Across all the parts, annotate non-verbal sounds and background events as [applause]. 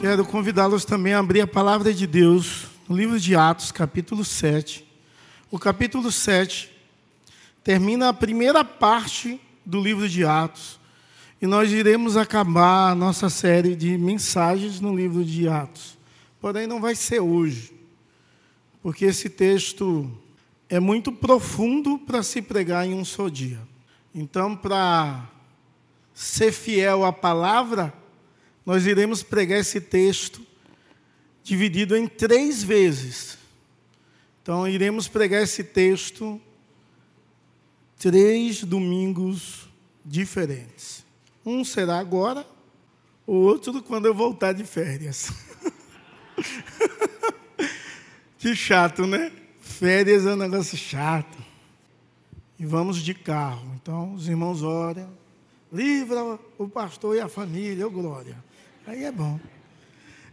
Quero convidá-los também a abrir a palavra de Deus no livro de Atos, capítulo 7. O capítulo 7 termina a primeira parte do livro de Atos. E nós iremos acabar a nossa série de mensagens no livro de Atos. Porém, não vai ser hoje, porque esse texto é muito profundo para se pregar em um só dia. Então, para ser fiel à palavra, nós iremos pregar esse texto dividido em três vezes. Então, iremos pregar esse texto três domingos diferentes. Um será agora, o outro quando eu voltar de férias. [laughs] que chato, né? Férias é um negócio chato. E vamos de carro. Então, os irmãos oram. Livra o pastor e a família, ô glória. Aí é bom.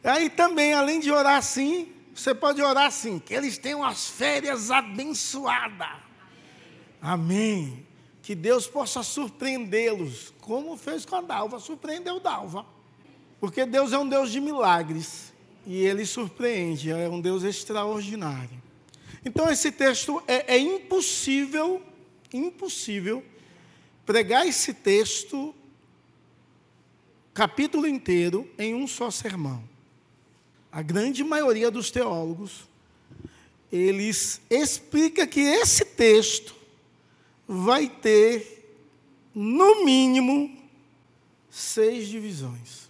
Aí também, além de orar assim, você pode orar assim, que eles tenham as férias abençoadas. Amém. Que Deus possa surpreendê-los, como fez com a Dalva, surpreendeu Dalva. Porque Deus é um Deus de milagres e ele surpreende, é um Deus extraordinário. Então esse texto é, é impossível, impossível pregar esse texto capítulo inteiro em um só sermão. A grande maioria dos teólogos, eles explica que esse texto vai ter, no mínimo, seis divisões.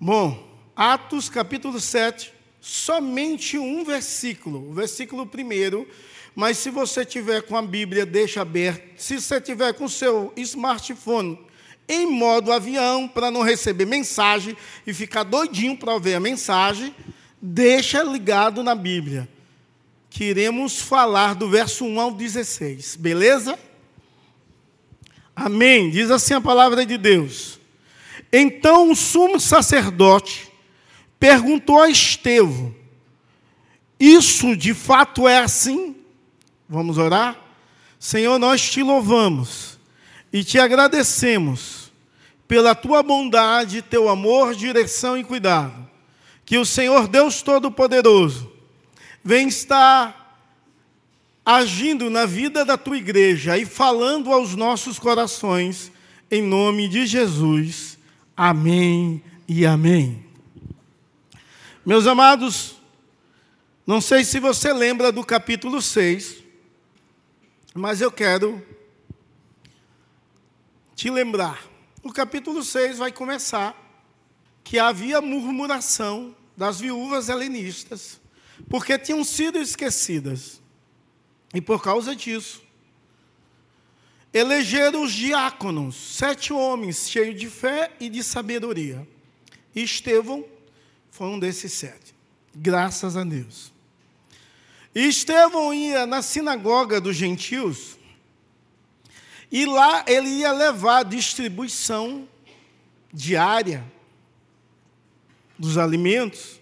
Bom, Atos capítulo 7, somente um versículo, o versículo primeiro, mas se você tiver com a Bíblia, deixa aberto. Se você tiver com o seu smartphone, em modo avião para não receber mensagem e ficar doidinho para ver a mensagem, deixa ligado na Bíblia. Que iremos falar do verso 1 ao 16, beleza? Amém. Diz assim a palavra de Deus. Então o sumo sacerdote perguntou a Estevão: Isso de fato é assim? Vamos orar? Senhor, nós te louvamos e te agradecemos pela tua bondade, teu amor, direção e cuidado. Que o Senhor Deus Todo-Poderoso vem estar agindo na vida da tua igreja e falando aos nossos corações, em nome de Jesus. Amém e amém. Meus amados, não sei se você lembra do capítulo 6, mas eu quero te lembrar. O capítulo 6 vai começar que havia murmuração das viúvas helenistas, porque tinham sido esquecidas. E por causa disso, elegeram os diáconos, sete homens cheios de fé e de sabedoria. E Estevão foi um desses sete. Graças a Deus. E Estevão ia na sinagoga dos gentios e lá ele ia levar a distribuição diária dos alimentos.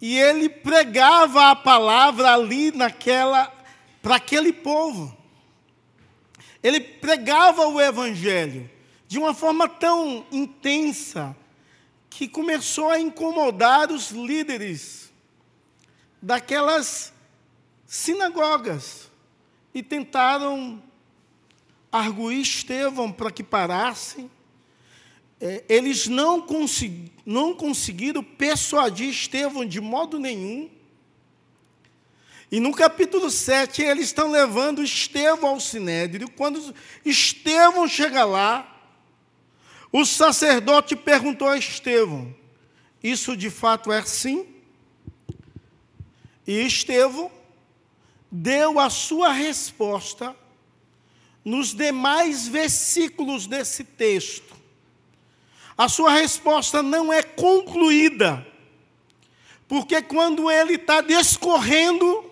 E ele pregava a palavra ali naquela para aquele povo. Ele pregava o evangelho de uma forma tão intensa que começou a incomodar os líderes daquelas sinagogas e tentaram arguir Estevão para que parasse. É, eles não, consegui, não conseguiram persuadir Estevão de modo nenhum. E no capítulo 7, eles estão levando Estevão ao sinédrio. Quando Estevão chega lá, o sacerdote perguntou a Estevão: Isso de fato é assim? E Estevão deu a sua resposta nos demais versículos desse texto. A sua resposta não é concluída, porque quando ele está discorrendo,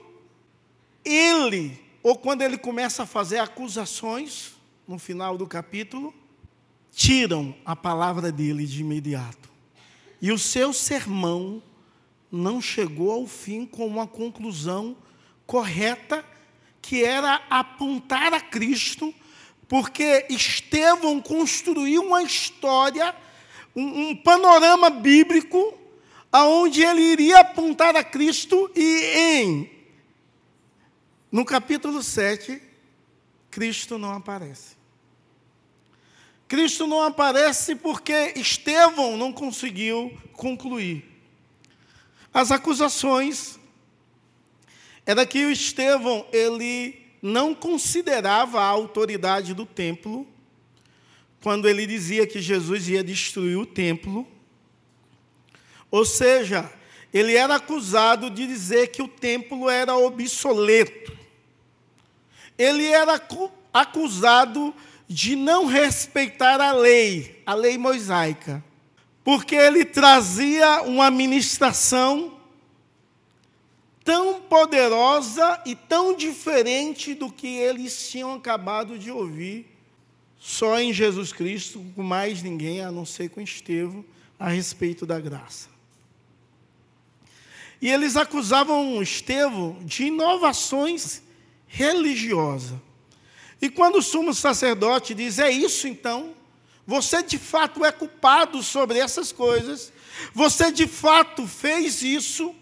ele, ou quando ele começa a fazer acusações, no final do capítulo, tiram a palavra dele de imediato. E o seu sermão não chegou ao fim com uma conclusão correta que era apontar a Cristo, porque Estevão construiu uma história, um, um panorama bíblico aonde ele iria apontar a Cristo e em no capítulo 7 Cristo não aparece. Cristo não aparece porque Estevão não conseguiu concluir. As acusações era que o Estevão ele não considerava a autoridade do templo quando ele dizia que Jesus ia destruir o templo. Ou seja, ele era acusado de dizer que o templo era obsoleto. Ele era acusado de não respeitar a lei, a lei mosaica, porque ele trazia uma ministração tão poderosa e tão diferente do que eles tinham acabado de ouvir só em Jesus Cristo, com mais ninguém a não ser com Estevão, a respeito da graça. E eles acusavam Estevão de inovações religiosas. E quando o sumo sacerdote diz: É isso então, você de fato é culpado sobre essas coisas, você de fato fez isso.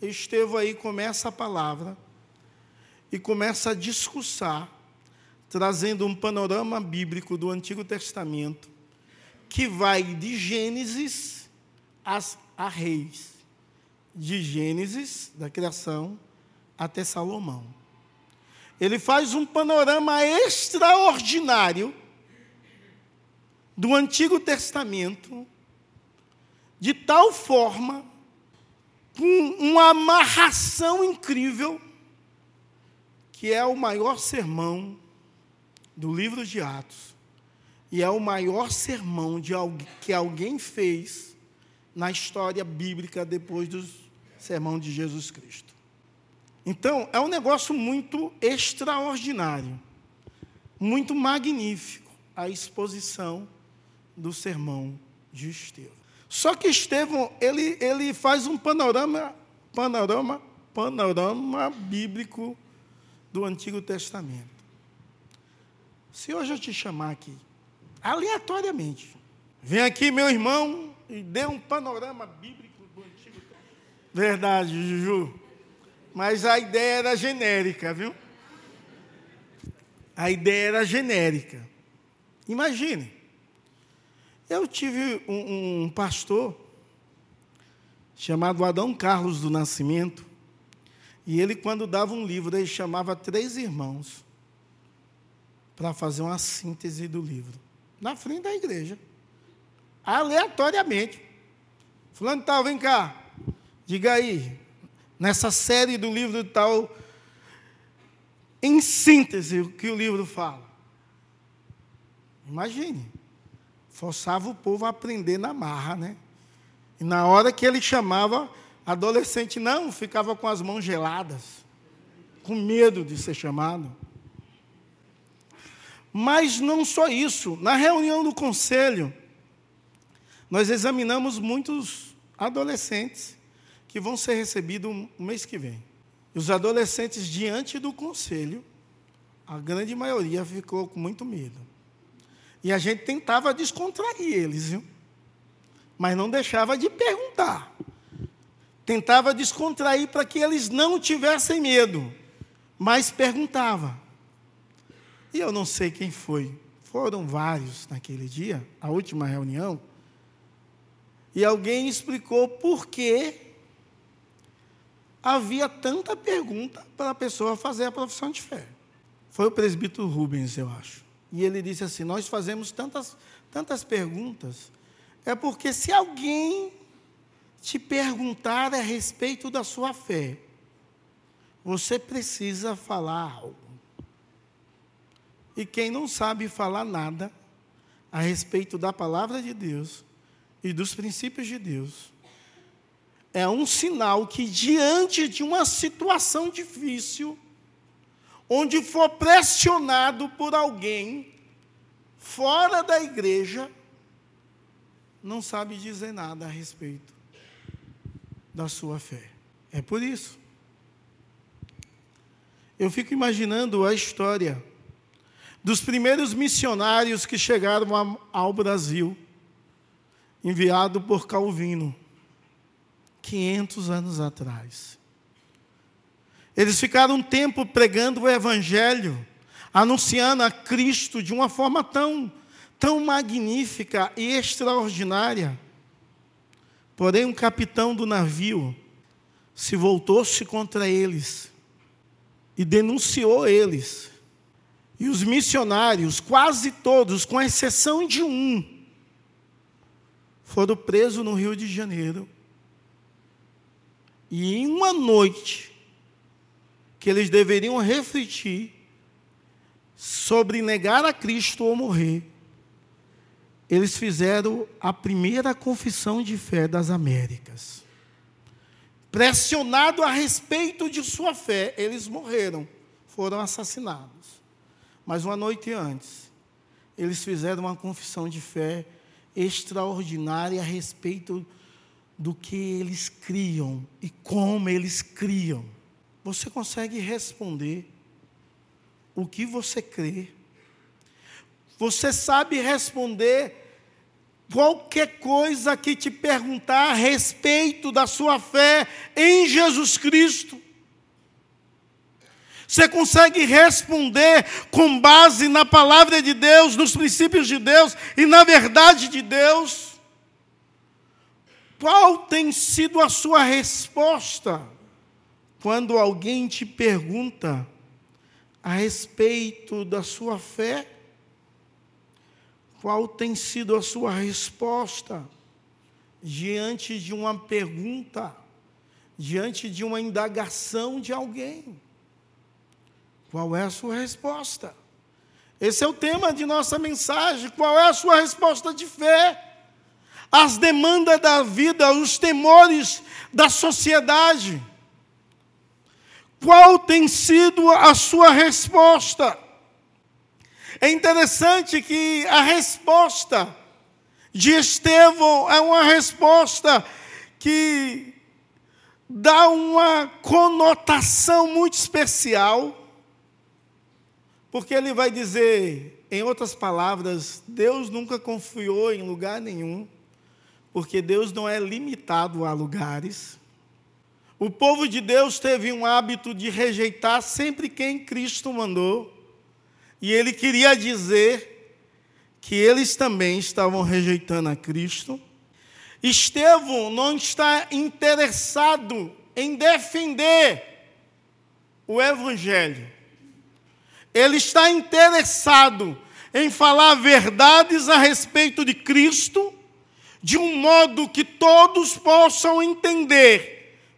Estevão aí começa a palavra e começa a discursar, trazendo um panorama bíblico do Antigo Testamento, que vai de Gênesis a Reis, de Gênesis, da criação, até Salomão. Ele faz um panorama extraordinário do Antigo Testamento, de tal forma, com uma amarração incrível, que é o maior sermão do livro de Atos, e é o maior sermão de alguém, que alguém fez na história bíblica depois do sermão de Jesus Cristo. Então, é um negócio muito extraordinário, muito magnífico a exposição do sermão de Estevão. Só que Estevão, ele, ele faz um panorama, panorama, panorama bíblico do Antigo Testamento. Se hoje eu te chamar aqui, aleatoriamente, vem aqui, meu irmão, e dê um panorama bíblico do Antigo Testamento. Verdade, Juju. Mas a ideia era genérica, viu? A ideia era genérica. Imagine, eu tive um, um pastor chamado Adão Carlos do Nascimento, e ele, quando dava um livro, ele chamava três irmãos para fazer uma síntese do livro, na frente da igreja, aleatoriamente. Fulano tal, vem cá, diga aí, nessa série do livro tal, em síntese, o que o livro fala. Imagine, forçava o povo a aprender na marra, né? E na hora que ele chamava, adolescente não, ficava com as mãos geladas, com medo de ser chamado. Mas não só isso, na reunião do conselho, nós examinamos muitos adolescentes que vão ser recebidos o mês que vem. Os adolescentes, diante do conselho, a grande maioria ficou com muito medo. E a gente tentava descontrair eles, viu? mas não deixava de perguntar. Tentava descontrair para que eles não tivessem medo, mas perguntava. E eu não sei quem foi, foram vários naquele dia, a última reunião, e alguém explicou por que havia tanta pergunta para a pessoa fazer a profissão de fé. Foi o presbítero Rubens, eu acho. E ele disse assim: Nós fazemos tantas, tantas perguntas, é porque se alguém te perguntar a respeito da sua fé, você precisa falar algo. E quem não sabe falar nada a respeito da palavra de Deus e dos princípios de Deus, é um sinal que, diante de uma situação difícil, onde for pressionado por alguém fora da igreja, não sabe dizer nada a respeito da sua fé. É por isso. Eu fico imaginando a história dos primeiros missionários que chegaram ao Brasil enviado por Calvino, 500 anos atrás. Eles ficaram um tempo pregando o Evangelho, anunciando a Cristo de uma forma tão, tão magnífica e extraordinária. Porém, um capitão do navio se voltou-se contra eles e denunciou eles. E os missionários, quase todos, com exceção de um, foram presos no Rio de Janeiro. E em uma noite, que eles deveriam refletir sobre negar a Cristo ou morrer, eles fizeram a primeira confissão de fé das Américas. Pressionado a respeito de sua fé, eles morreram, foram assassinados. Mas uma noite antes, eles fizeram uma confissão de fé extraordinária a respeito do que eles criam e como eles criam. Você consegue responder o que você crê? Você sabe responder qualquer coisa que te perguntar a respeito da sua fé em Jesus Cristo? Você consegue responder com base na palavra de Deus, nos princípios de Deus e na verdade de Deus? Qual tem sido a sua resposta quando alguém te pergunta a respeito da sua fé? Qual tem sido a sua resposta diante de uma pergunta, diante de uma indagação de alguém? Qual é a sua resposta? Esse é o tema de nossa mensagem. Qual é a sua resposta de fé? As demandas da vida, os temores da sociedade. Qual tem sido a sua resposta? É interessante que a resposta de Estevão é uma resposta que dá uma conotação muito especial, porque ele vai dizer, em outras palavras, Deus nunca confiou em lugar nenhum, porque Deus não é limitado a lugares. O povo de Deus teve um hábito de rejeitar sempre quem Cristo mandou. E ele queria dizer que eles também estavam rejeitando a Cristo. Estevão não está interessado em defender o Evangelho. Ele está interessado em falar verdades a respeito de Cristo, de um modo que todos possam entender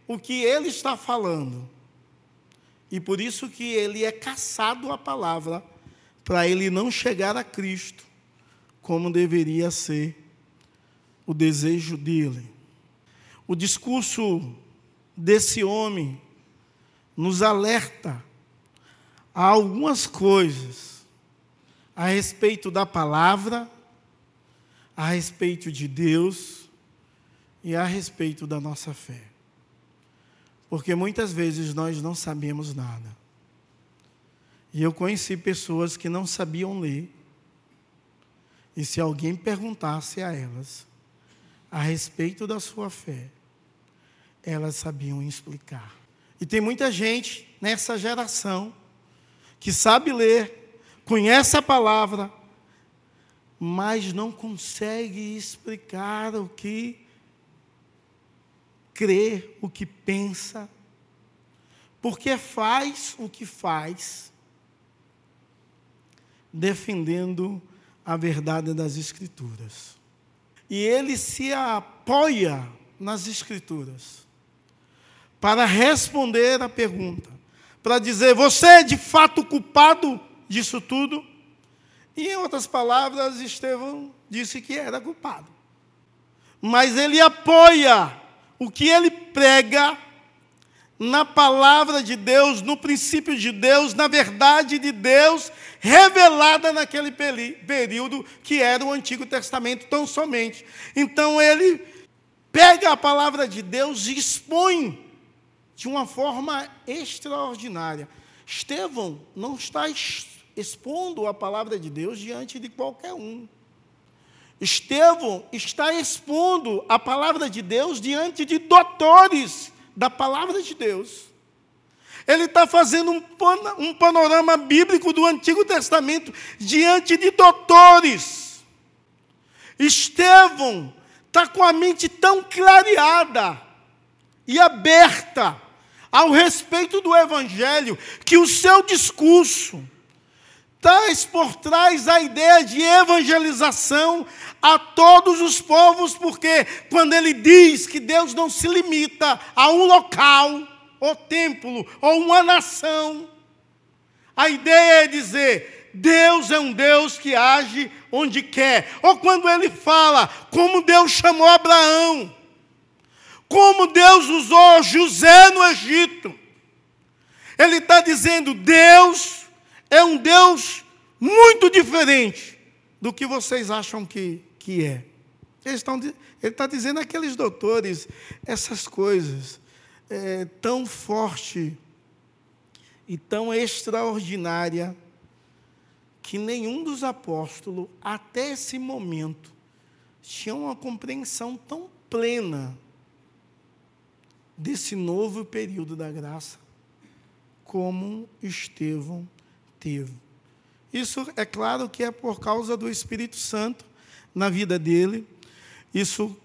o que ele está falando. E por isso que ele é caçado a palavra para ele não chegar a Cristo como deveria ser o desejo dele. O discurso desse homem nos alerta a algumas coisas a respeito da palavra, a respeito de Deus e a respeito da nossa fé. Porque muitas vezes nós não sabemos nada. E eu conheci pessoas que não sabiam ler. E se alguém perguntasse a elas a respeito da sua fé, elas sabiam explicar. E tem muita gente nessa geração que sabe ler, conhece a palavra, mas não consegue explicar o que crê, o que pensa, porque faz o que faz defendendo a verdade das Escrituras. E ele se apoia nas Escrituras para responder a pergunta, para dizer: você é de fato culpado disso tudo? E em outras palavras, Estevão disse que era culpado. Mas ele apoia o que ele prega na palavra de Deus, no princípio de Deus, na verdade de Deus, revelada naquele período que era o Antigo Testamento tão somente. Então ele pega a palavra de Deus e expõe de uma forma extraordinária. Estevão não está expondo a palavra de Deus diante de qualquer um. Estevão está expondo a palavra de Deus diante de doutores da palavra de Deus. Ele está fazendo um, panorama bíblico do Antigo Testamento diante de doutores. Estevão está com a mente tão clareada e aberta ao respeito do Evangelho que o seu discurso traz por trás a ideia de evangelização a todos os povos, porque quando ele diz que Deus não se limita a um local, ou templo, ou uma nação, a ideia é dizer: Deus é um Deus que age onde quer. Ou quando ele fala, como Deus chamou Abraão, como Deus usou José no Egito. Ele está dizendo: Deus é um Deus muito diferente do que vocês acham que, que é. Estão, ele está dizendo àqueles doutores essas coisas é, tão forte e tão extraordinária que nenhum dos apóstolos, até esse momento, tinha uma compreensão tão plena desse novo período da graça como Estevão teve. Isso é claro que é por causa do Espírito Santo na vida dele. Isso,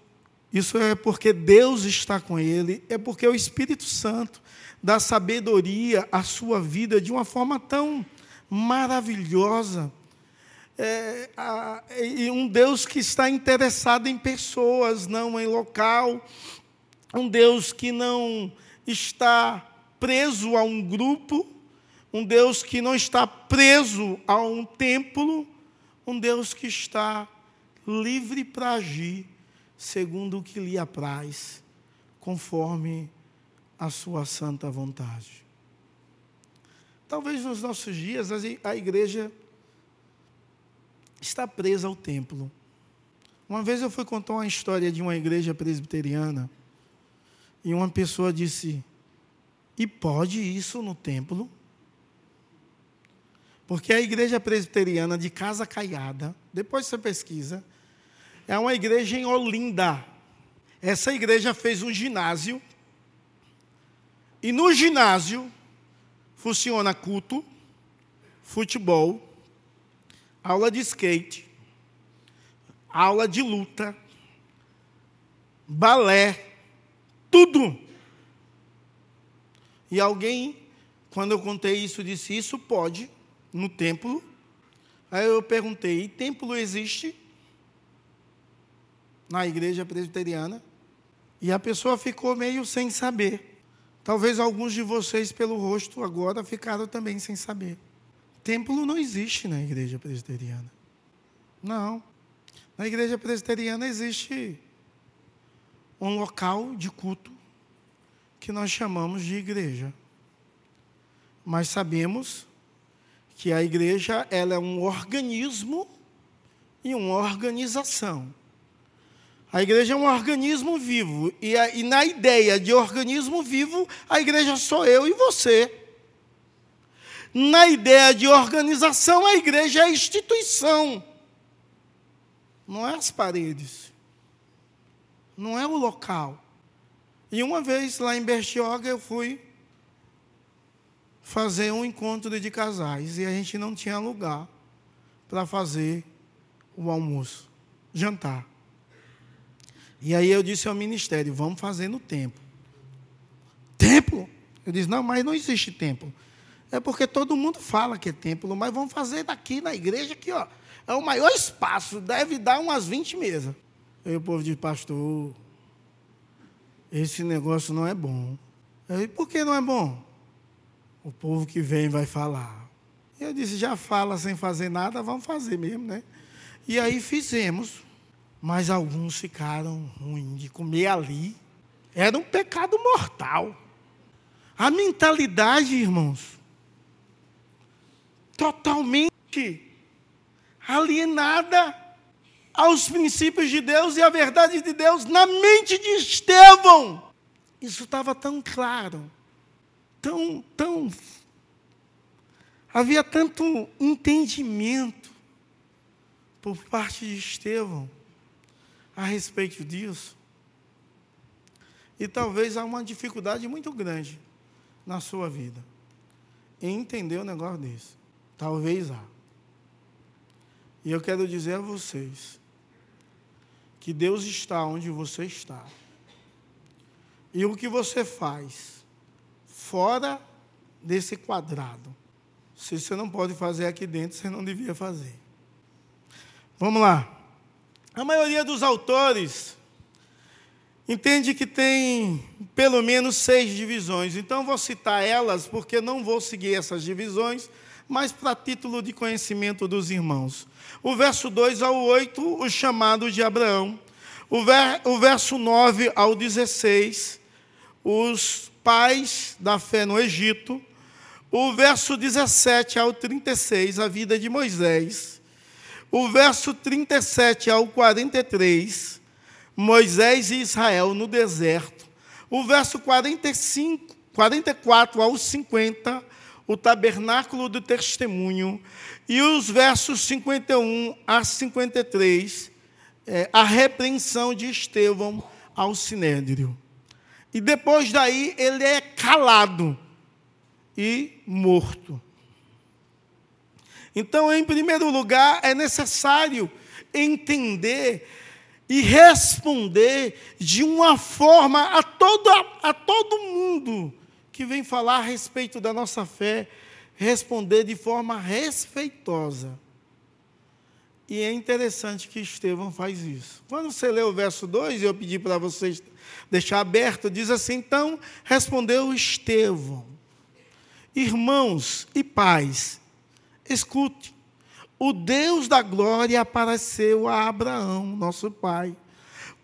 isso é porque Deus está com ele, é porque o Espírito Santo dá sabedoria à sua vida de uma forma tão maravilhosa. É, a, e um Deus que está interessado em pessoas, não em local. Um Deus que não está preso a um grupo, um Deus que não está preso a um templo, um Deus que está livre para agir segundo o que lhe apraz, conforme a sua santa vontade. Talvez nos nossos dias a igreja está presa ao templo. Uma vez eu fui contar uma história de uma igreja presbiteriana e uma pessoa disse: E pode isso no templo? Porque a igreja presbiteriana de Casa Caiada, depois você pesquisa, é uma igreja em Olinda. Essa igreja fez um ginásio. E no ginásio funciona culto, futebol, aula de skate, aula de luta, balé, tudo. E alguém, quando eu contei isso, disse: Isso pode no templo. Aí eu perguntei: templo existe na igreja presbiteriana? E a pessoa ficou meio sem saber. Talvez alguns de vocês, pelo rosto agora, ficaram também sem saber. Templo não existe na igreja presbiteriana. Não. Na igreja presbiteriana existe um local de culto que nós chamamos de igreja. Mas sabemos que a igreja ela é um organismo e uma organização. A igreja é um organismo vivo, e, a, e na ideia de organismo vivo, a igreja sou eu e você. Na ideia de organização, a igreja é a instituição, não é as paredes, não é o local. E uma vez lá em Bertioga eu fui fazer um encontro de casais e a gente não tinha lugar para fazer o almoço, jantar. E aí eu disse ao ministério: vamos fazer no templo. Templo? Eu disse: não, mas não existe templo. É porque todo mundo fala que é templo, mas vamos fazer daqui na igreja aqui, ó. É o maior espaço, deve dar umas 20 mesas. Aí o povo disse, pastor, esse negócio não é bom. Eu disse, por que não é bom? O povo que vem vai falar. Eu disse, já fala sem fazer nada, vamos fazer mesmo, né? E aí fizemos. Mas alguns ficaram ruins de comer ali. Era um pecado mortal. A mentalidade, irmãos, totalmente alienada aos princípios de Deus e à verdade de Deus na mente de Estevão. Isso estava tão claro tão, tão. Havia tanto entendimento por parte de Estevão, a respeito disso. E talvez há uma dificuldade muito grande na sua vida em entender o negócio desse. Talvez há. E eu quero dizer a vocês que Deus está onde você está. E o que você faz fora desse quadrado, se você não pode fazer aqui dentro, você não devia fazer. Vamos lá. A maioria dos autores entende que tem pelo menos seis divisões. Então, vou citar elas, porque não vou seguir essas divisões, mas para título de conhecimento dos irmãos. O verso 2 ao 8, o chamado de Abraão. O, ver, o verso 9 ao 16, os pais da fé no Egito. O verso 17 ao 36, a vida de Moisés. O verso 37 ao 43, Moisés e Israel no deserto. O verso 45, 44 ao 50, o tabernáculo do testemunho. E os versos 51 a 53, é, a repreensão de Estevão ao sinédrio. E depois daí ele é calado e morto. Então, em primeiro lugar, é necessário entender e responder de uma forma a todo, a todo mundo que vem falar a respeito da nossa fé, responder de forma respeitosa. E é interessante que Estevão faz isso. Quando você lê o verso 2, eu pedi para vocês deixar aberto, diz assim: então respondeu Estevão, irmãos e pais, escute, o Deus da glória apareceu a Abraão, nosso pai,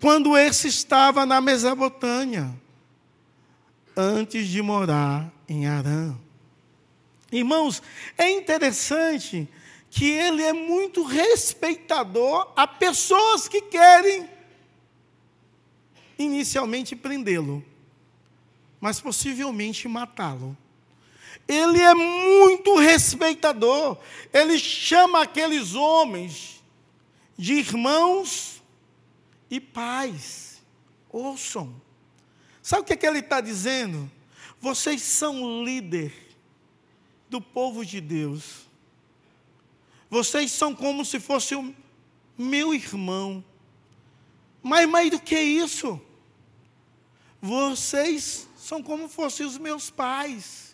quando esse estava na Mesopotâmia, antes de morar em Arã. Irmãos, é interessante que ele é muito respeitador a pessoas que querem inicialmente prendê-lo, mas possivelmente matá-lo ele é muito respeitador. Ele chama aqueles homens de irmãos e pais. Ouçam. Sabe o que, é que ele está dizendo? Vocês são líder do povo de Deus. Vocês são como se fosse o meu irmão. Mas mais do que isso, vocês são como fossem os meus pais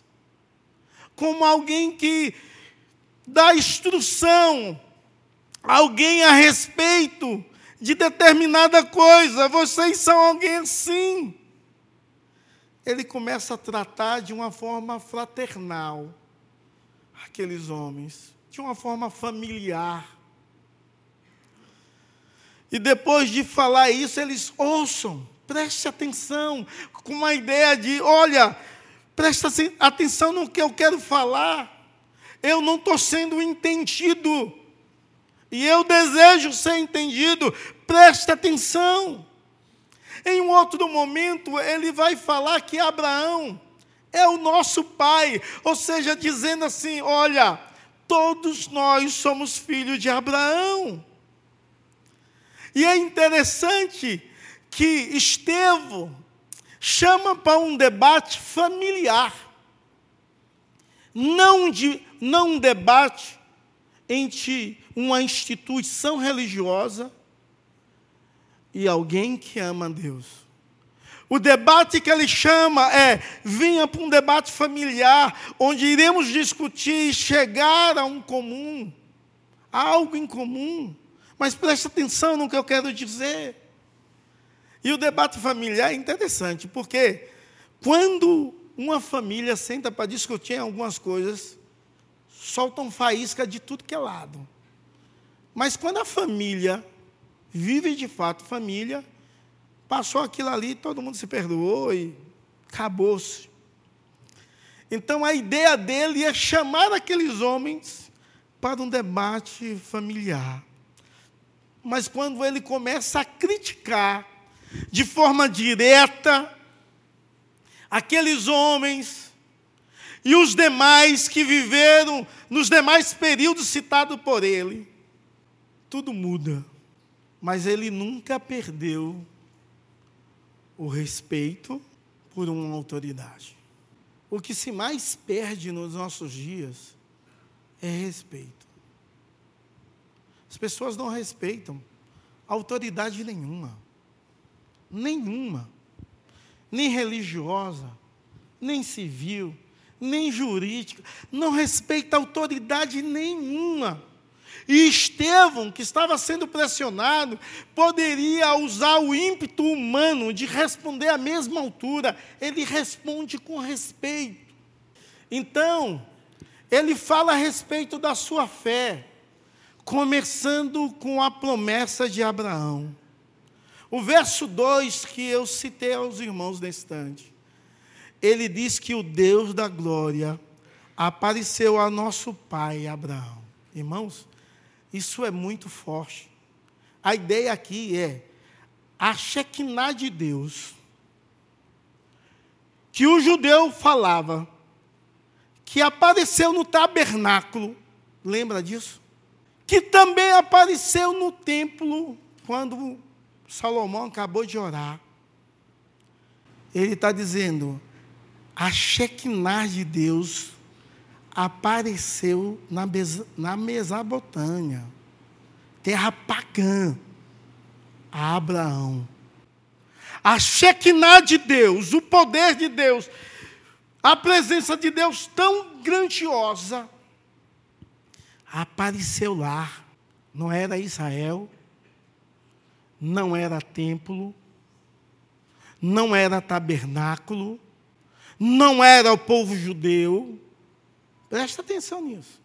como alguém que dá instrução, alguém a respeito de determinada coisa. Vocês são alguém assim. Ele começa a tratar de uma forma fraternal aqueles homens, de uma forma familiar. E depois de falar isso, eles ouçam, preste atenção, com uma ideia de: olha, Presta atenção no que eu quero falar. Eu não estou sendo entendido. E eu desejo ser entendido. Presta atenção. Em um outro momento, ele vai falar que Abraão é o nosso pai. Ou seja, dizendo assim: olha, todos nós somos filhos de Abraão. E é interessante que Estevão, chama para um debate familiar. Não, de, não um debate entre uma instituição religiosa e alguém que ama Deus. O debate que ele chama é: vinha para um debate familiar, onde iremos discutir e chegar a um comum, a algo em comum. Mas preste atenção no que eu quero dizer. E o debate familiar é interessante, porque quando uma família senta para discutir algumas coisas, soltam faísca de tudo que é lado. Mas quando a família vive de fato família, passou aquilo ali, todo mundo se perdoou e acabou-se. Então a ideia dele é chamar aqueles homens para um debate familiar. Mas quando ele começa a criticar de forma direta aqueles homens e os demais que viveram nos demais períodos citados por ele. Tudo muda. mas ele nunca perdeu o respeito por uma autoridade. O que se mais perde nos nossos dias é respeito. As pessoas não respeitam autoridade nenhuma. Nenhuma. Nem religiosa, nem civil, nem jurídica. Não respeita autoridade nenhuma. E Estevão, que estava sendo pressionado, poderia usar o ímpeto humano de responder à mesma altura. Ele responde com respeito. Então, ele fala a respeito da sua fé, começando com a promessa de Abraão. O verso 2 que eu citei aos irmãos nesse instante. Ele diz que o Deus da glória apareceu a nosso pai Abraão. Irmãos, isso é muito forte. A ideia aqui é a Shekinah de Deus, que o judeu falava, que apareceu no tabernáculo, lembra disso? Que também apareceu no templo, quando Salomão acabou de orar. Ele está dizendo, a Shekinah de Deus apareceu na, na Mesabotânia, terra pagã, a Abraão. A Shekinah de Deus, o poder de Deus, a presença de Deus tão grandiosa, apareceu lá. Não era Israel, não era templo, não era tabernáculo, não era o povo judeu, Presta atenção nisso.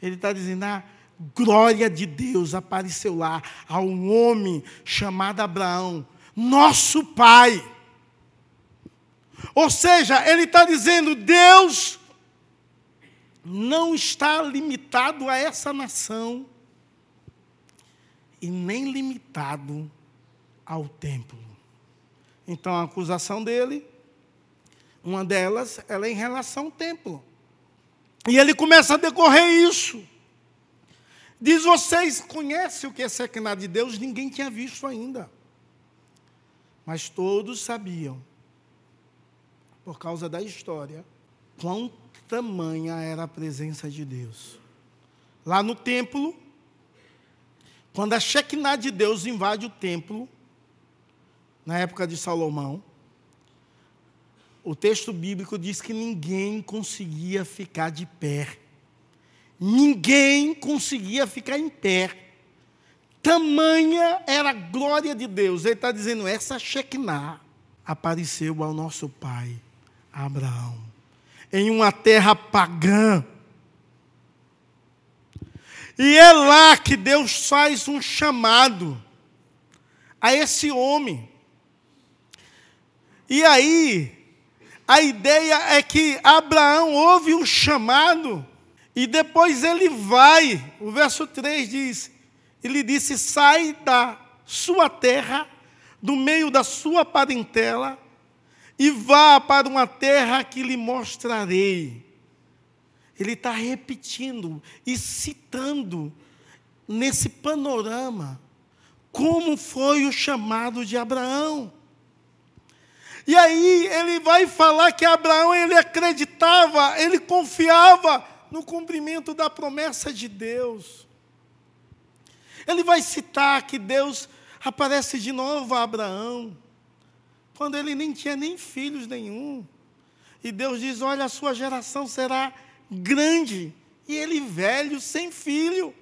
Ele está dizendo: a glória de Deus apareceu lá a um homem chamado Abraão, nosso pai. Ou seja, ele está dizendo: Deus não está limitado a essa nação e nem limitado ao templo. Então a acusação dele, uma delas, ela é em relação ao templo. E ele começa a decorrer isso. Diz: Vocês conhecem o que é Shekinah de Deus? Ninguém tinha visto ainda. Mas todos sabiam, por causa da história, quão tamanha era a presença de Deus. Lá no templo, quando a Shekinah de Deus invade o templo, na época de Salomão, o texto bíblico diz que ninguém conseguia ficar de pé. Ninguém conseguia ficar em pé. Tamanha era a glória de Deus. Ele está dizendo: essa Shekinah apareceu ao nosso pai, Abraão, em uma terra pagã. E é lá que Deus faz um chamado a esse homem. E aí, a ideia é que Abraão ouve um chamado e depois ele vai. O verso 3 diz: Ele disse: Sai da sua terra, do meio da sua parentela, e vá para uma terra que lhe mostrarei. Ele está repetindo e citando nesse panorama como foi o chamado de Abraão. E aí ele vai falar que Abraão ele acreditava, ele confiava no cumprimento da promessa de Deus. Ele vai citar que Deus aparece de novo a Abraão, quando ele nem tinha nem filhos nenhum. E Deus diz: Olha, a sua geração será grande, e ele velho, sem filho.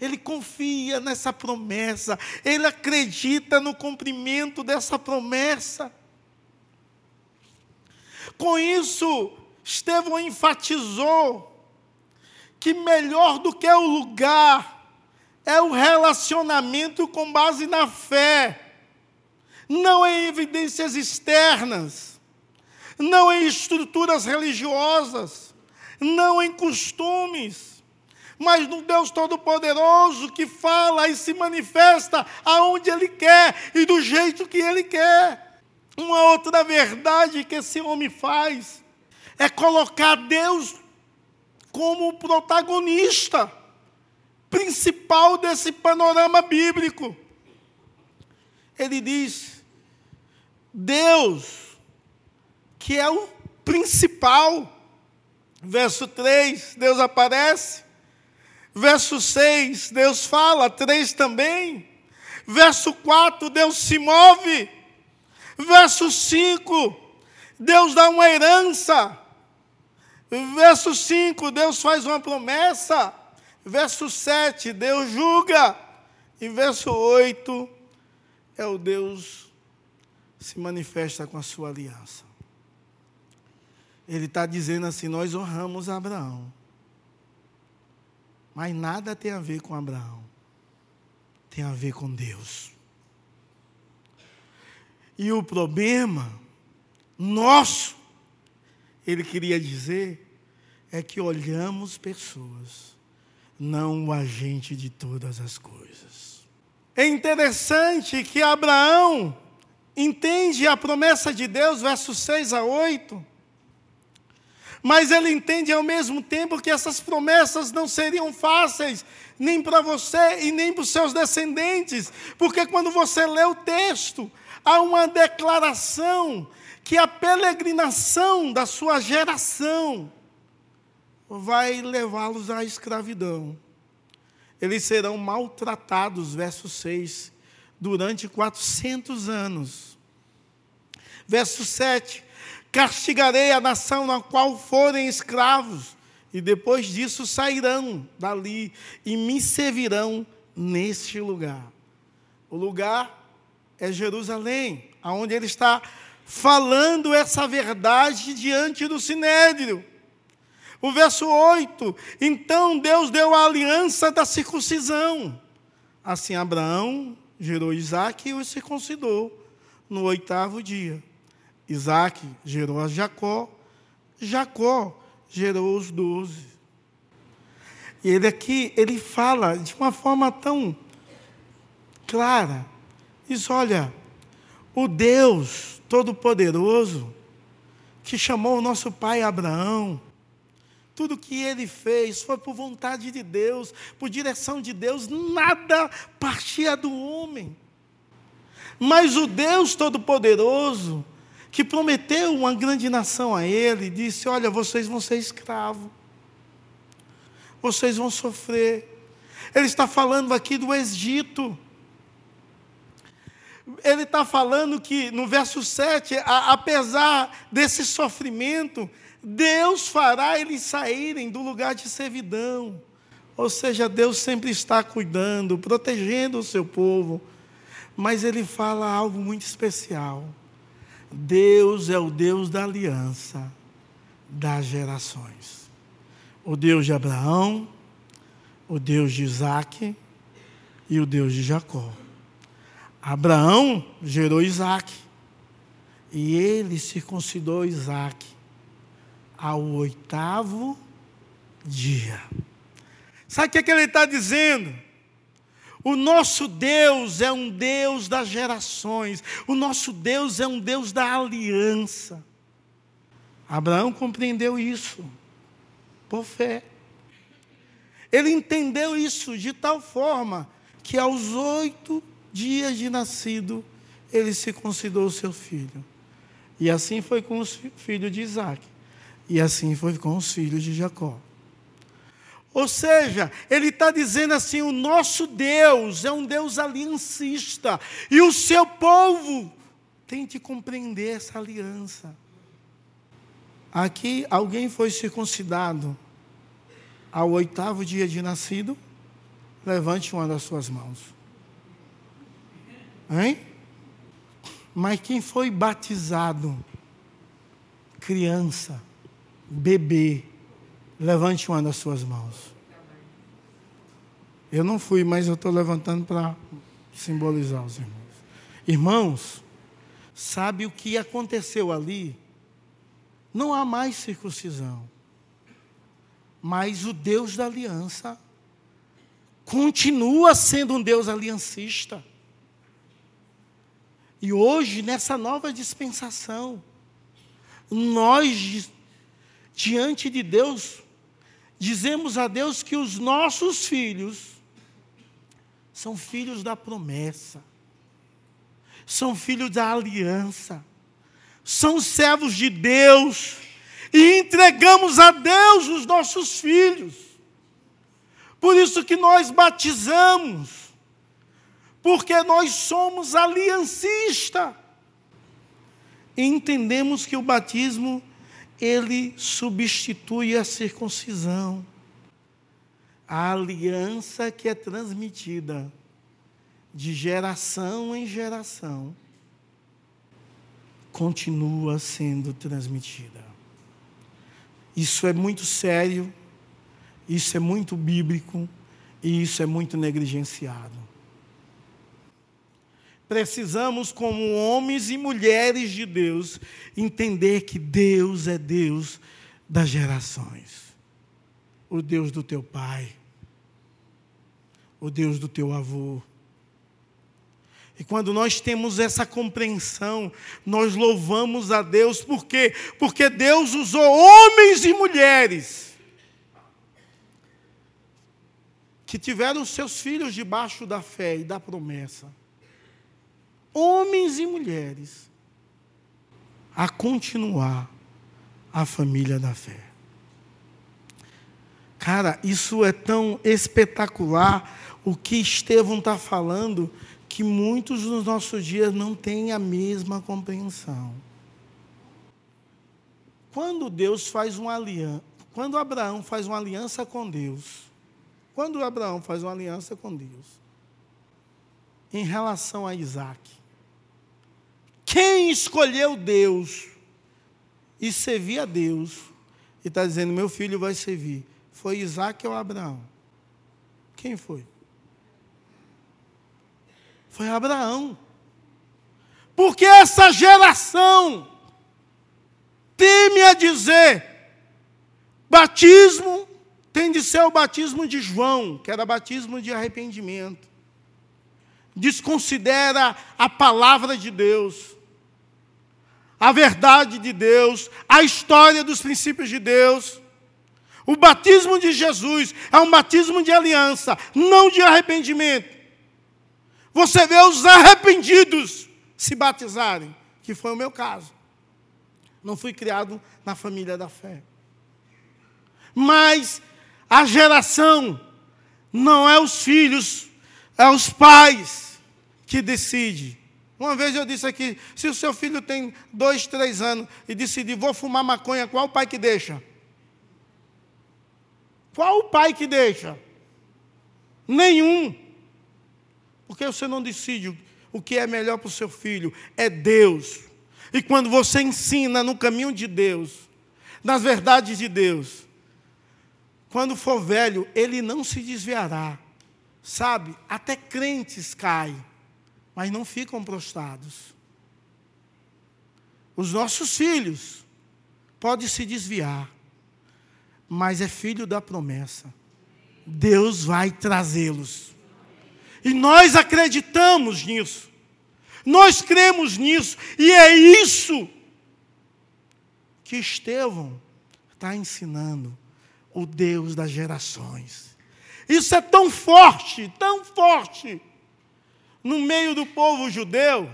Ele confia nessa promessa, ele acredita no cumprimento dessa promessa. Com isso, Estevão enfatizou que melhor do que o lugar é o relacionamento com base na fé, não em evidências externas, não em estruturas religiosas, não em costumes, mas no Deus Todo-Poderoso que fala e se manifesta aonde Ele quer e do jeito que Ele quer. Uma outra verdade que esse homem faz é colocar Deus como protagonista principal desse panorama bíblico. Ele diz: Deus, que é o principal. Verso 3, Deus aparece. Verso 6, Deus fala, 3 também. Verso 4, Deus se move. Verso 5, Deus dá uma herança. Verso 5, Deus faz uma promessa. Verso 7, Deus julga. E verso 8, é o Deus se manifesta com a sua aliança. Ele está dizendo assim: nós honramos Abraão. Mas nada tem a ver com Abraão. Tem a ver com Deus. E o problema nosso, ele queria dizer, é que olhamos pessoas, não o agente de todas as coisas. É interessante que Abraão entende a promessa de Deus, versos 6 a 8, mas ele entende ao mesmo tempo que essas promessas não seriam fáceis, nem para você e nem para os seus descendentes, porque quando você lê o texto, há uma declaração que a peregrinação da sua geração vai levá-los à escravidão. Eles serão maltratados, verso 6, durante 400 anos. Verso 7: Castigarei a nação na qual forem escravos, e depois disso sairão dali e me servirão neste lugar. O lugar é Jerusalém, aonde ele está falando essa verdade diante do sinédrio. O verso 8: Então Deus deu a aliança da circuncisão. Assim Abraão gerou Isaac e o circuncidou no oitavo dia. Isaac gerou a Jacó, Jacó gerou os doze. E ele aqui, ele fala de uma forma tão clara. Diz: olha, o Deus Todo-Poderoso, que chamou o nosso pai Abraão, tudo que ele fez foi por vontade de Deus, por direção de Deus, nada partia do homem. Mas o Deus Todo-Poderoso, que prometeu uma grande nação a ele, disse: Olha, vocês vão ser escravos, vocês vão sofrer. Ele está falando aqui do Egito. Ele está falando que no verso 7, a, apesar desse sofrimento, Deus fará eles saírem do lugar de servidão. Ou seja, Deus sempre está cuidando, protegendo o seu povo. Mas ele fala algo muito especial. Deus é o Deus da aliança das gerações. O Deus de Abraão, o Deus de Isaac e o Deus de Jacó. Abraão gerou Isaac. E ele circuncidou Isaac ao oitavo dia. Sabe o que, é que ele está dizendo? O nosso Deus é um Deus das gerações, o nosso Deus é um Deus da aliança. Abraão compreendeu isso por fé. Ele entendeu isso de tal forma que aos oito dias de nascido, ele se considerou seu filho. E assim foi com o filho de Isaac. E assim foi com os filhos de Jacó. Ou seja, ele está dizendo assim: o nosso Deus é um Deus aliancista, e o seu povo tem que compreender essa aliança. Aqui alguém foi circuncidado ao oitavo dia de nascido, levante uma das suas mãos. Hein? Mas quem foi batizado, criança, bebê, levante uma das suas mãos. Eu não fui, mas eu estou levantando para simbolizar os irmãos. Irmãos, sabe o que aconteceu ali? Não há mais circuncisão. Mas o Deus da aliança continua sendo um Deus aliancista. E hoje, nessa nova dispensação, nós, diante de Deus, dizemos a Deus que os nossos filhos são filhos da promessa, são filhos da aliança, são servos de Deus e entregamos a Deus os nossos filhos. Por isso que nós batizamos, porque nós somos aliancista. E entendemos que o batismo ele substitui a circuncisão. A aliança que é transmitida de geração em geração continua sendo transmitida. Isso é muito sério, isso é muito bíblico e isso é muito negligenciado. Precisamos, como homens e mulheres de Deus, entender que Deus é Deus das gerações. O Deus do teu pai, o Deus do teu avô. E quando nós temos essa compreensão, nós louvamos a Deus, por quê? Porque Deus usou homens e mulheres que tiveram seus filhos debaixo da fé e da promessa homens e mulheres, a continuar a família da fé. Cara, isso é tão espetacular o que Estevão está falando que muitos nos nossos dias não têm a mesma compreensão. Quando Deus faz uma aliança, quando Abraão faz uma aliança com Deus, quando Abraão faz uma aliança com Deus, em relação a Isaac, quem escolheu Deus e servir a Deus, e está dizendo: meu filho vai servir, foi Isaac ou Abraão? Quem foi? Foi Abraão. Porque essa geração teme a dizer: batismo tem de ser o batismo de João, que era batismo de arrependimento. Desconsidera a palavra de Deus a verdade de Deus, a história dos princípios de Deus. O batismo de Jesus é um batismo de aliança, não de arrependimento. Você vê os arrependidos se batizarem, que foi o meu caso. Não fui criado na família da fé. Mas a geração não é os filhos, é os pais que decidem. Uma vez eu disse aqui: se o seu filho tem dois, três anos e decidir, vou fumar maconha, qual o pai que deixa? Qual o pai que deixa? Nenhum. Porque você não decide o que é melhor para o seu filho, é Deus. E quando você ensina no caminho de Deus, nas verdades de Deus, quando for velho, ele não se desviará. Sabe? Até crentes caem mas não ficam prostrados. Os nossos filhos podem se desviar, mas é filho da promessa. Deus vai trazê-los. E nós acreditamos nisso. Nós cremos nisso. E é isso que Estevão está ensinando. O Deus das gerações. Isso é tão forte, tão forte no meio do povo judeu,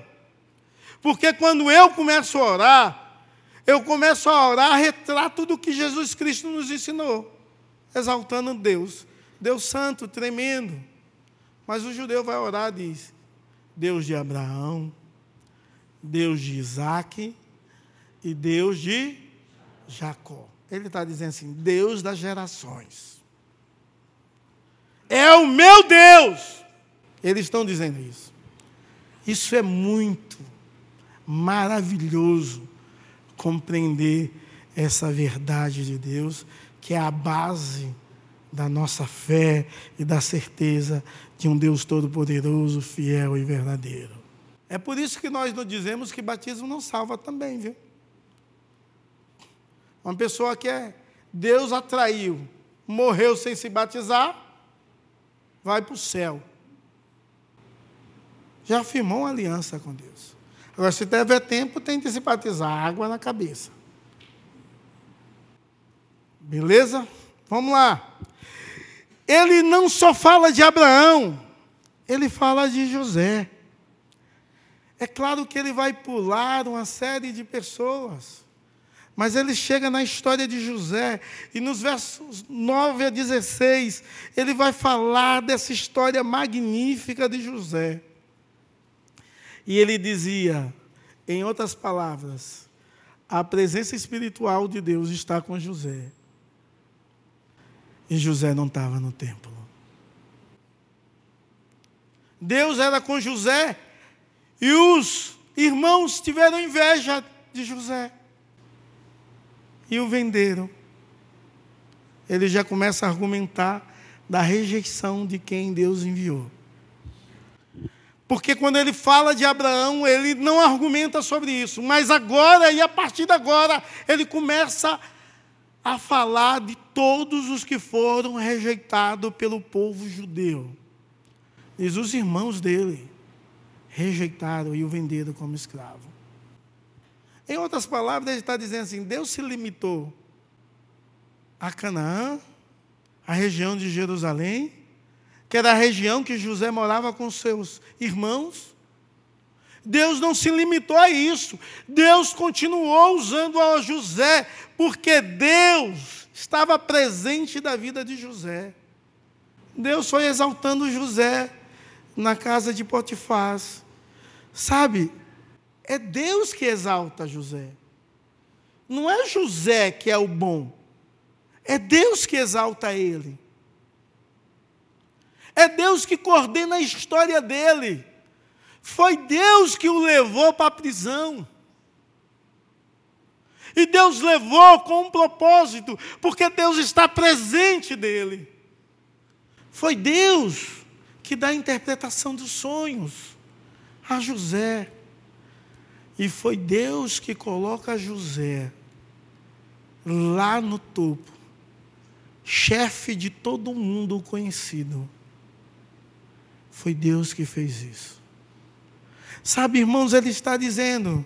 porque quando eu começo a orar, eu começo a orar retrato do que Jesus Cristo nos ensinou, exaltando Deus, Deus santo, tremendo. Mas o judeu vai orar e diz: Deus de Abraão, Deus de Isaac e Deus de Jacó. Ele está dizendo assim: Deus das gerações. É o meu Deus. Eles estão dizendo isso. Isso é muito maravilhoso compreender essa verdade de Deus, que é a base da nossa fé e da certeza de um Deus todo-poderoso, fiel e verdadeiro. É por isso que nós não dizemos que batismo não salva também, viu? Uma pessoa que é Deus atraiu, morreu sem se batizar, vai para o céu já firmou uma aliança com Deus. Agora, se tiver tempo, tente se batizar, água na cabeça. Beleza? Vamos lá. Ele não só fala de Abraão, ele fala de José. É claro que ele vai pular uma série de pessoas. Mas ele chega na história de José, e nos versos 9 a 16, ele vai falar dessa história magnífica de José. E ele dizia, em outras palavras, a presença espiritual de Deus está com José. E José não estava no templo. Deus era com José, e os irmãos tiveram inveja de José e o venderam. Ele já começa a argumentar da rejeição de quem Deus enviou. Porque quando ele fala de Abraão, ele não argumenta sobre isso, mas agora e a partir de agora, ele começa a falar de todos os que foram rejeitados pelo povo judeu. Diz os irmãos dele rejeitaram e o venderam como escravo. Em outras palavras, ele está dizendo assim: Deus se limitou a Canaã, a região de Jerusalém, que era a região que José morava com seus irmãos. Deus não se limitou a isso. Deus continuou usando a José, porque Deus estava presente da vida de José. Deus foi exaltando José na casa de Potifar. Sabe, é Deus que exalta José. Não é José que é o bom. É Deus que exalta ele. É Deus que coordena a história dele. Foi Deus que o levou para a prisão. E Deus levou com um propósito, porque Deus está presente dele. Foi Deus que dá a interpretação dos sonhos a José. E foi Deus que coloca José lá no topo, chefe de todo mundo conhecido. Foi Deus que fez isso. Sabe, irmãos, ele está dizendo: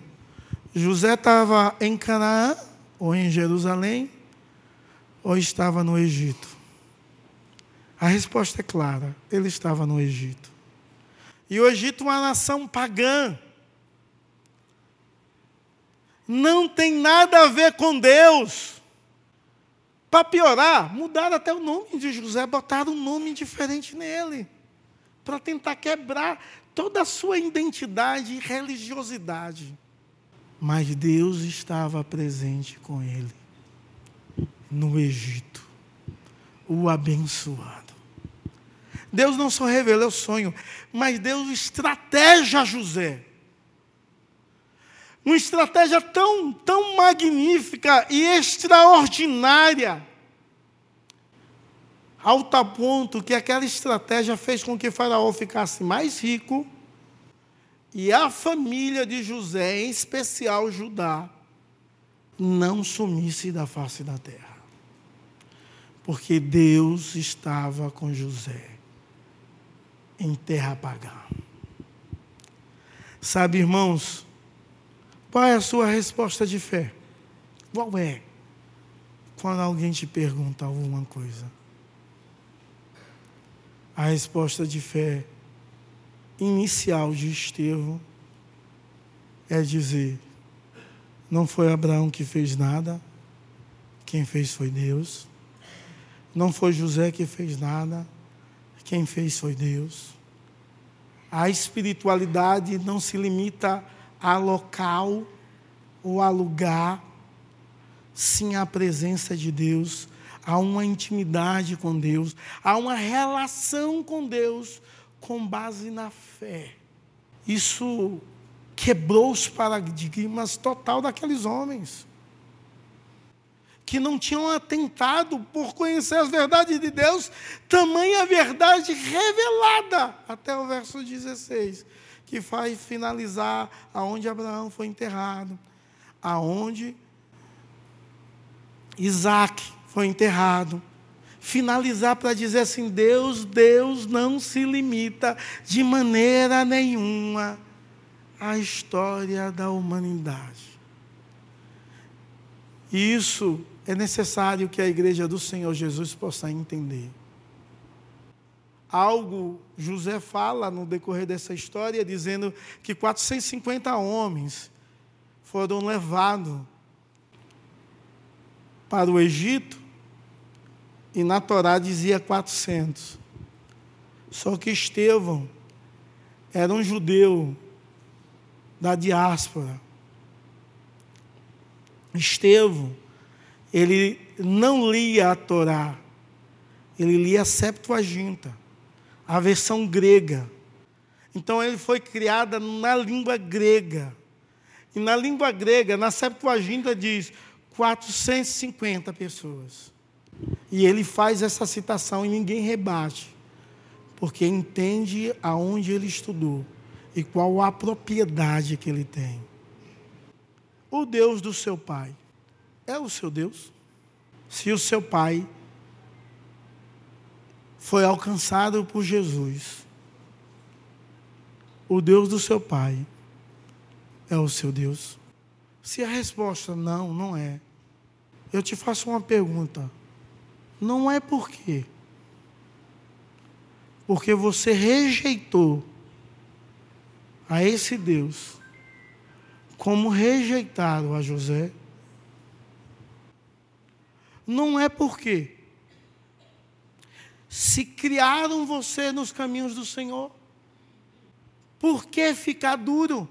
José estava em Canaã, ou em Jerusalém, ou estava no Egito? A resposta é clara: ele estava no Egito. E o Egito é uma nação pagã não tem nada a ver com Deus. Para piorar, mudaram até o nome de José, botaram um nome diferente nele, para tentar quebrar toda a sua identidade e religiosidade. Mas Deus estava presente com ele no Egito, o abençoado. Deus não só revelou o sonho, mas Deus estratégia José uma estratégia tão, tão magnífica e extraordinária, ao tal ponto que aquela estratégia fez com que Faraó ficasse mais rico e a família de José, em especial Judá, não sumisse da face da terra. Porque Deus estava com José em terra pagã. Sabe, irmãos, qual é a sua resposta de fé? Qual é? Quando alguém te pergunta alguma coisa. A resposta de fé inicial de Estevão é dizer: não foi Abraão que fez nada, quem fez foi Deus. Não foi José que fez nada, quem fez foi Deus. A espiritualidade não se limita a local ou a lugar, sim a presença de Deus, há uma intimidade com Deus, há uma relação com Deus com base na fé. Isso quebrou os paradigmas total daqueles homens que não tinham atentado por conhecer as verdades de Deus, tamanha verdade revelada, até o verso 16 que faz finalizar aonde Abraão foi enterrado, aonde Isaac foi enterrado. Finalizar para dizer assim: Deus, Deus não se limita de maneira nenhuma à história da humanidade. E isso é necessário que a igreja do Senhor Jesus possa entender. algo, José fala no decorrer dessa história, dizendo que 450 homens foram levados para o Egito e na Torá dizia 400. Só que Estevão era um judeu da diáspora. Estevão, ele não lia a Torá, ele lia a Septuaginta, a versão grega. Então ele foi criada na língua grega. E na língua grega, na Septuaginta diz 450 pessoas. E ele faz essa citação e ninguém rebate, porque entende aonde ele estudou e qual a propriedade que ele tem. O Deus do seu pai é o seu Deus? Se o seu pai foi alcançado por Jesus, o Deus do seu pai é o seu Deus? Se a resposta não, não é, eu te faço uma pergunta. Não é por quê? Porque você rejeitou a esse Deus, como rejeitaram a José. Não é porque se criaram você nos caminhos do Senhor. Por que ficar duro?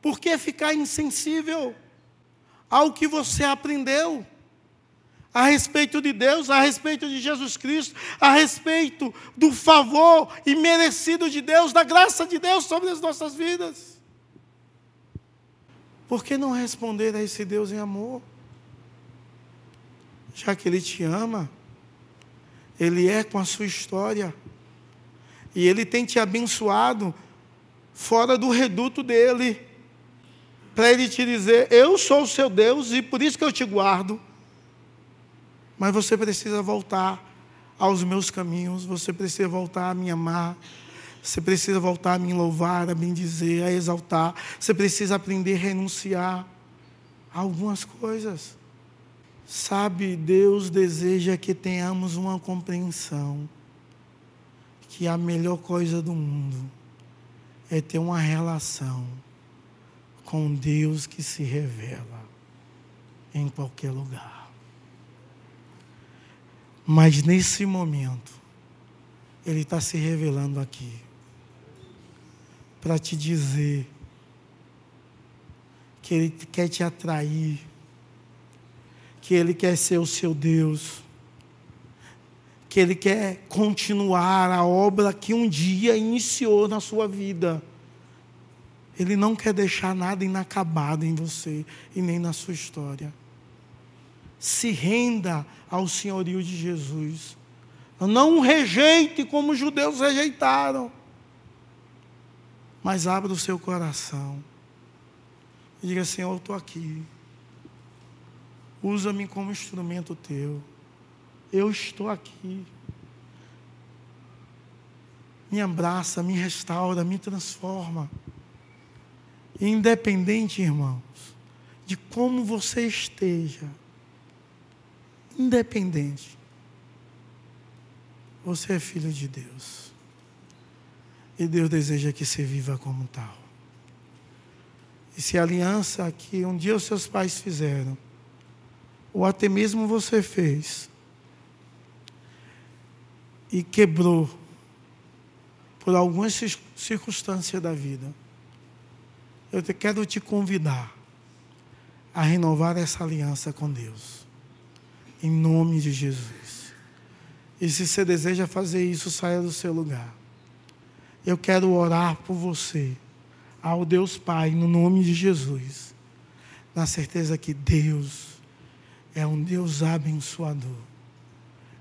Por que ficar insensível ao que você aprendeu? A respeito de Deus, a respeito de Jesus Cristo, a respeito do favor imerecido de Deus, da graça de Deus sobre as nossas vidas. Por que não responder a esse Deus em amor? Já que Ele te ama, Ele é com a sua história, e Ele tem te abençoado fora do reduto dEle, para Ele te dizer: Eu sou o seu Deus e por isso que eu te guardo. Mas você precisa voltar aos meus caminhos, você precisa voltar a me amar, você precisa voltar a me louvar, a me dizer, a exaltar, você precisa aprender a renunciar a algumas coisas. Sabe, Deus deseja que tenhamos uma compreensão que a melhor coisa do mundo é ter uma relação com Deus que se revela em qualquer lugar. Mas nesse momento, Ele está se revelando aqui para te dizer que Ele quer te atrair, que Ele quer ser o seu Deus, que Ele quer continuar a obra que um dia iniciou na sua vida. Ele não quer deixar nada inacabado em você e nem na sua história se renda ao senhorio de Jesus. Não rejeite como os judeus rejeitaram, mas abra o seu coração e diga: Senhor, eu estou aqui. Usa-me como instrumento teu. Eu estou aqui. Me abraça, me restaura, me transforma. Independente, irmãos, de como você esteja, independente. Você é filho de Deus. E Deus deseja que você viva como tal. E se a aliança que um dia os seus pais fizeram, ou até mesmo você fez, e quebrou por algumas circunstâncias da vida, eu quero te convidar a renovar essa aliança com Deus em nome de Jesus. E se você deseja fazer isso, saia do seu lugar. Eu quero orar por você, ao Deus Pai, no nome de Jesus, na certeza que Deus é um Deus abençoador.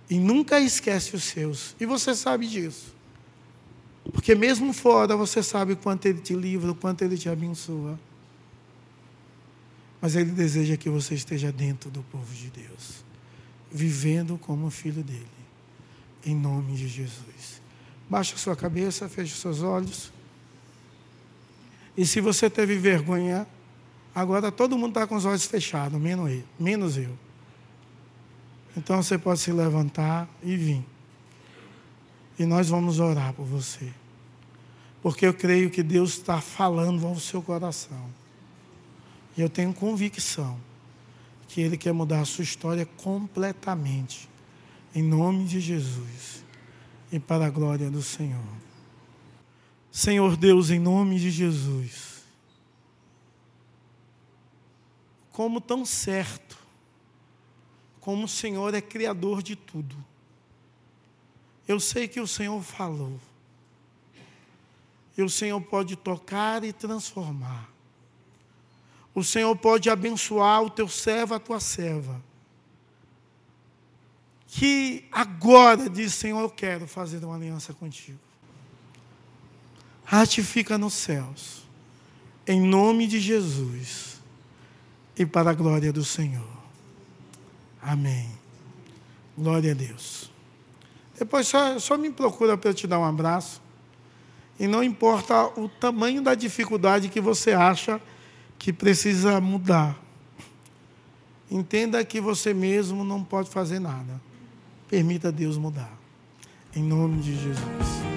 E nunca esquece os seus. E você sabe disso. Porque mesmo fora, você sabe quanto Ele te livra, o quanto Ele te abençoa. Mas Ele deseja que você esteja dentro do povo de Deus vivendo como filho dele. Em nome de Jesus. Baixa sua cabeça, feche seus olhos. E se você teve vergonha, agora todo mundo está com os olhos fechados, menos eu. Menos eu. Então você pode se levantar e vir. E nós vamos orar por você. Porque eu creio que Deus está falando ao seu coração. E eu tenho convicção que Ele quer mudar a sua história completamente. Em nome de Jesus. E para a glória do Senhor. Senhor Deus, em nome de Jesus. Como tão certo, como o Senhor é criador de tudo. Eu sei que o Senhor falou. E o Senhor pode tocar e transformar. O Senhor pode abençoar o teu servo, a tua serva. Que agora diz, Senhor, eu quero fazer uma aliança contigo. Ratifica nos céus. Em nome de Jesus. E para a glória do Senhor. Amém. Glória a Deus. Depois só, só me procura para eu te dar um abraço. E não importa o tamanho da dificuldade que você acha que precisa mudar. Entenda que você mesmo não pode fazer nada. Permita Deus mudar. Em nome de Jesus.